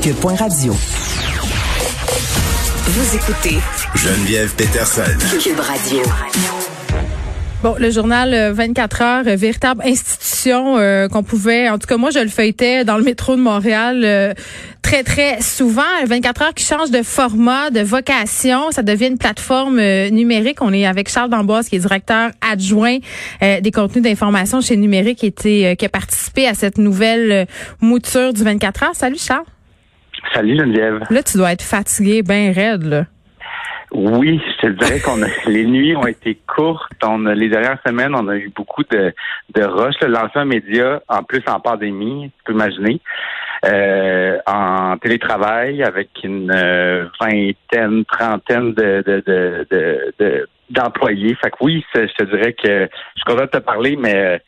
Cube.radio. Vous écoutez Geneviève Peterson. Cube Radio. Bon, le journal euh, 24 heures, euh, véritable institution euh, qu'on pouvait, en tout cas moi je le feuilletais dans le métro de Montréal euh, très très souvent. 24 heures qui change de format, de vocation, ça devient une plateforme euh, numérique. On est avec Charles D'Amboise qui est directeur adjoint euh, des contenus d'information chez Numérique, qui, était, qui a participé à cette nouvelle mouture du 24 heures. Salut Charles. Salut Geneviève. Là tu dois être fatigué, ben raide là. Oui, je te dirais qu'on a, les nuits ont été courtes. On a, les dernières semaines, on a eu beaucoup de, de rush. Un média, en plus en pandémie, tu peux imaginer, euh, en télétravail avec une euh, vingtaine, trentaine de, de, de, de, de- d'employés. Fait que oui, je te dirais que je suis content de te parler, mais euh,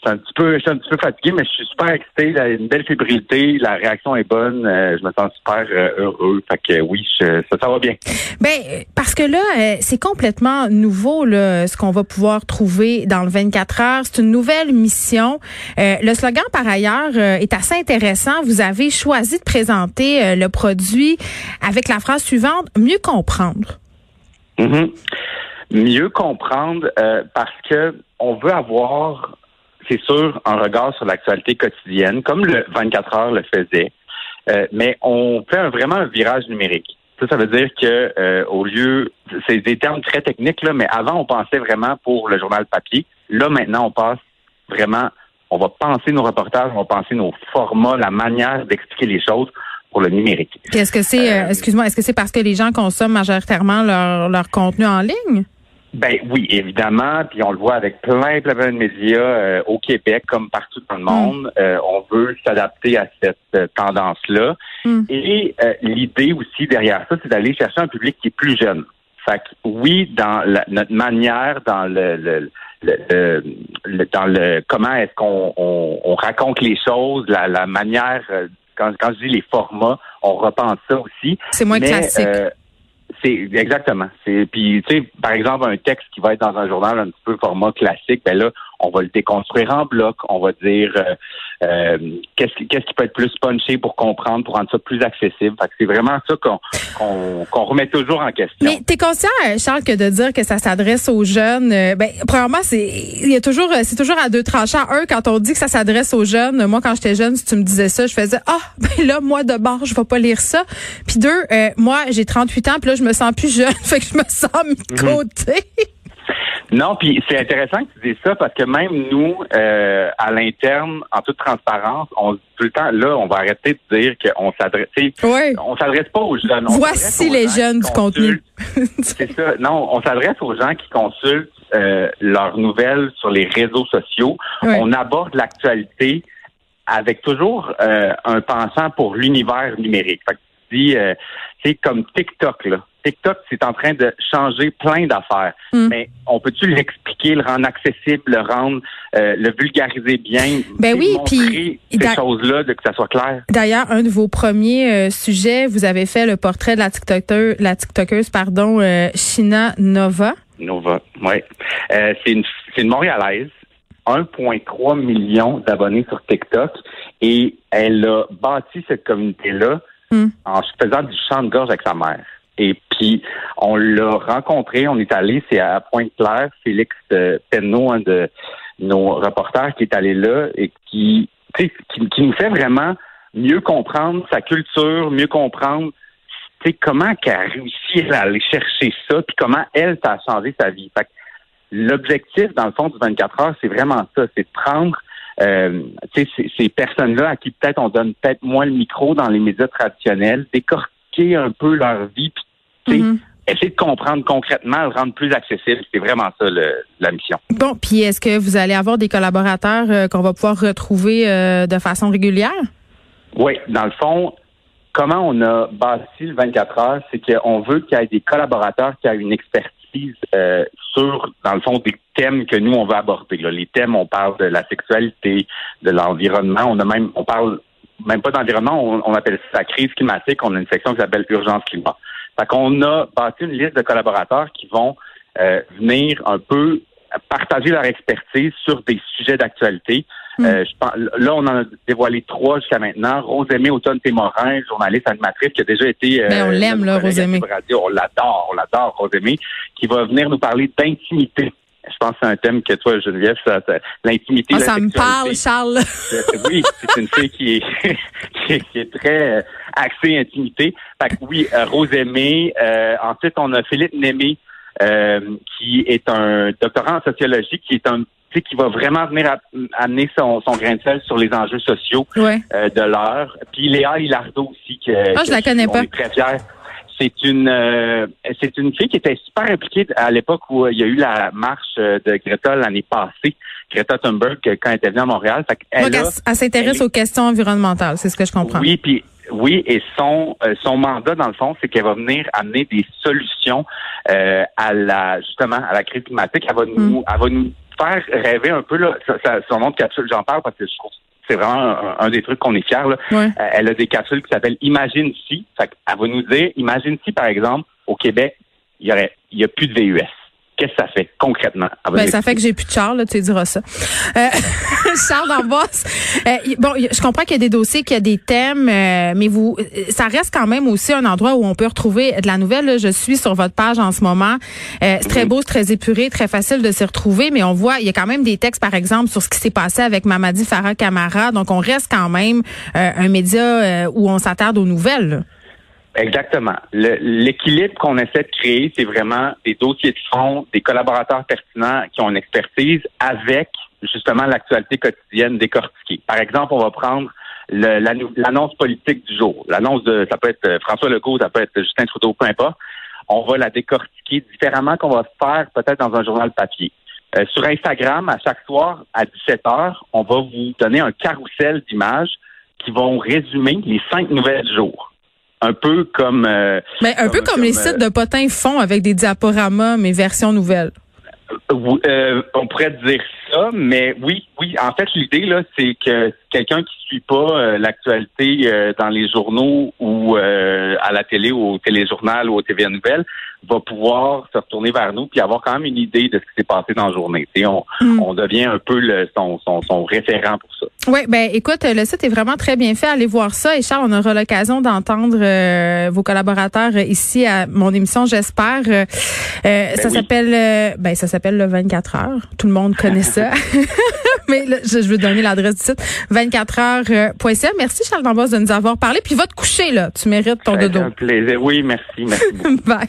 suis un petit peu, je suis un petit peu fatigué, mais je suis super excité. Là, une belle fébrilité, la réaction est bonne. euh, je me sens super euh, heureux. Fait que oui, je- ça, ça va bien. Ben euh, parce que là, euh, c'est complètement nouveau là, ce qu'on va pouvoir trouver dans le 24 heures. C'est une nouvelle mission. Euh, le slogan, par ailleurs, euh, est assez intéressant. Vous avez choisi de présenter euh, le produit avec la phrase suivante mieux comprendre. Mhm. Mieux comprendre euh, parce que on veut avoir, c'est sûr, un regard sur l'actualité quotidienne, comme le 24 heures le faisait, euh, mais on fait un- vraiment un virage numérique. Ça, ça veut dire que euh, au lieu, c'est des termes très techniques là, mais avant on pensait vraiment pour le journal papier. Là maintenant on passe vraiment, on va penser nos reportages, on va penser nos formats, la manière d'expliquer les choses pour le numérique. Est-ce que c'est, euh, excuse-moi, est-ce que c'est parce que les gens consomment majoritairement leur, leur contenu en ligne? Ben oui, évidemment, puis on le voit avec plein, plein, plein de médias euh, au Québec comme partout dans le monde. Euh, on veut s'adapter à cette euh, tendance-là. Mm. Et euh, l'idée aussi derrière ça, c'est d'aller chercher un public qui est plus jeune. Fait que oui, dans la- notre manière, dans le, le- le- le- dans le comment est-ce qu'on on, on raconte les choses, la, la manière, euh, quand, quand je dis les formats, on repense ça aussi. C'est moins Mais, classique. C'est exactement. C'est puis tu sais par exemple un texte qui va être dans un journal un petit peu format classique, ben là on va le déconstruire en bloc. On va dire euh, euh, qu'est-ce qui qu'est-ce qui peut être plus punché pour comprendre, pour rendre ça plus accessible. Fait que c'est vraiment ça qu'on qu'on qu'on remet toujours en question. Mais t'es conscient, euh, Charles, que de dire que ça s'adresse aux jeunes, euh, ben premièrement, c'est il y a toujours c'est toujours à deux tranchants. Un, quand on dit que ça s'adresse aux jeunes, moi quand j'étais jeune, si tu me disais ça, je faisais ah ben là moi de bord, je vais pas lire ça. Puis deux, euh, moi j'ai 38 ans, puis là je me sens plus jeune, fait que je me sens mis de côté. Non, puis c'est intéressant que tu dises ça parce que même nous, euh, à l'interne, en toute transparence, on dit tout le temps, là, on va arrêter de dire qu'on s'adresse. Ouais. On s'adresse pas aux jeunes. on Voici aux les jeunes qui du contenu. consultent. C'est ça. Non, on s'adresse aux gens qui consultent euh, leurs nouvelles sur les réseaux sociaux. Ouais. On aborde l'actualité avec toujours euh, un pensant pour l'univers numérique. Fait que tu dis, euh, c'est comme TikTok, là. TikTok, c'est en train de changer plein d'affaires. Mm. Mais on peut-tu l'expliquer, le rendre accessible, le rendre, euh, le vulgariser bien? Ben oui, puis- ces choses-là, de que ça soit clair? D'ailleurs, un de vos premiers euh, sujets, vous avez fait le portrait de la TikToker, la TikTokeuse, pardon, euh, Shina Nova. Nova, oui. Euh, c'est une, c'est une Montréalaise, 1,3 million d'abonnés sur TikTok, et elle a bâti cette communauté-là Hmm. en faisant du chant de gorge avec sa mère. Et puis, on l'a rencontré, on est allé, c'est à Pointe-Claire, Félix Penneau, un de nos reporters qui est allé là et qui, qui, qui nous fait vraiment mieux comprendre sa culture, mieux comprendre comment qu'elle a réussi à aller chercher ça, puis comment elle, ça a changé sa vie. Fait l'objectif, dans le fond, du 24 heures, c'est vraiment ça, c'est de prendre euh, ces, ces personnes-là à qui peut-être on donne peut-être moins le micro dans les médias traditionnels, décortiquer un peu leur vie, puis Mhm. essayer de comprendre concrètement, le rendre plus accessible. C'est vraiment ça le- la mission. Bon, puis est-ce que vous allez avoir des collaborateurs euh, qu'on va pouvoir retrouver euh, de façon régulière? Oui, dans le fond, comment on a bâti le 24 heures, c'est qu'on veut qu'il y ait des collaborateurs qui aient une expertise euh, sur, dans le fond, des thèmes que nous, on veut aborder. Là. Les thèmes, on parle de la sexualité, de l'environnement, on a même, on parle même pas d'environnement, on, appelle ça la crise climatique, on a une section qui s'appelle urgence climat. Fait qu'on a bâti une liste de collaborateurs qui vont euh, venir un peu partager leur expertise sur des sujets d'actualité. Hmm. Euh, là, on en a dévoilé trois jusqu'à maintenant. Rosemée Automne-Témorin, journaliste animatrice qui a déjà été... Euh, ben, on l'aime, là, Rosemée. On l'adore, on l'adore, Rosemée, qui va venir nous parler d'intimité. Je pense que c'est un thème que toi, Geneviève, ça, l'intimité. Ah, ça me parle, Charles. oui, c'est une fille qui est, qui est, très euh, axée intimité. Fait que oui, euh, Rosemée. ensuite, on a Philippe Némé, euh, qui est un doctorant en sociologie, qui est un qui va vraiment venir amener son, son grain de sel sur les enjeux sociaux euh, de l'heure. Puis Léa Hilardo aussi, que, ah, je la connais pas. est très fier. C'est une euh, c'est une fille qui était super impliquée à l'époque où il y a eu la marche de Greta l'année passée. Greta Thunberg quand elle était venue à Montréal. elle, elle, s'intéresse aux questions environnementales, c'est ce que je comprends. Oui, puis oui, et son euh, son mandat dans le fond, c'est qu'elle va venir amener des solutions euh, à la justement à la crise climatique. Elle va nous, mm. elle va nous faire rêver un peu là. son nom de capsule, j'en parle parce que je trouve c'est vraiment un, des trucs qu'on est fiers. Là. Euh, elle a des capsules qui s'appellent Imagine si. Fait elle va nous dire, imagine si par exemple au Québec, il y aurait il y a plus de VUS qu'est-ce que ça fait concrètement? Ben, ça fait que j'ai plus de Charles, tu diras ça. Euh, Charles en euh, bon, je comprends qu'il y a des dossiers, qu'il y a des thèmes, euh, mais vous, ça reste quand même aussi un endroit où on peut retrouver de la nouvelle. Je suis sur votre page en ce moment. c'est très beau, c'est très épuré, très facile de s'y retrouver, mais on voit, il y a quand même des textes, par exemple, sur ce qui s'est passé avec Mamadi Farah Camara. Donc, on reste quand même un média où on s'attarde aux nouvelles. Exactement. L'équilibre qu'on essaie de créer, c'est vraiment des dossiers de fond, des collaborateurs pertinents qui ont une expertise avec justement l'actualité quotidienne décortiquée. Par exemple, on va prendre l'annonce politique du jour. L'annonce de, ça peut être euh, François Legault, ça peut être Justin Trudeau, peu importe. On va la décortiquer différemment qu'on va faire peut-être dans un journal papier. Euh, sur Instagram, à chaque soir, à 17 heures, on va vous donner un carrousel d'images qui vont résumer les cinq nouvelles du jour un peu comme. Euh, mais un peu comme, les sites de potins font avec des diaporamas, mais version nouvelle. Euh, euh, on pourrait dire ça, mais oui, oui. En fait, l'idée là, c'est que quelqu'un qui suit pas l'actualité dans les journaux ou à la télé ou au téléjournal ou au TVA Nouvelles va pouvoir se retourner vers nous puis avoir quand même une idée de ce qui s'est passé dans la journée. on, mm. on devient un peu le, son, son, son référent pour ça. Oui, ben écoute, le site est vraiment très bien fait. Allez voir ça. Et Charles, on aura l'occasion d'entendre euh, vos collaborateurs ici à mon émission, j'espère. Euh, ben ça s'appelle euh, ben ça s'appelle le 24 heures. Tout le monde connaît ça. Mais je, veux donner l'adresse du site 24heures.ca. Merci Charles Dambos de nous avoir parlé. Puis va te coucher là. Tu mérites ton dodo. Un plaisir. Oui, merci. Merci. Bye.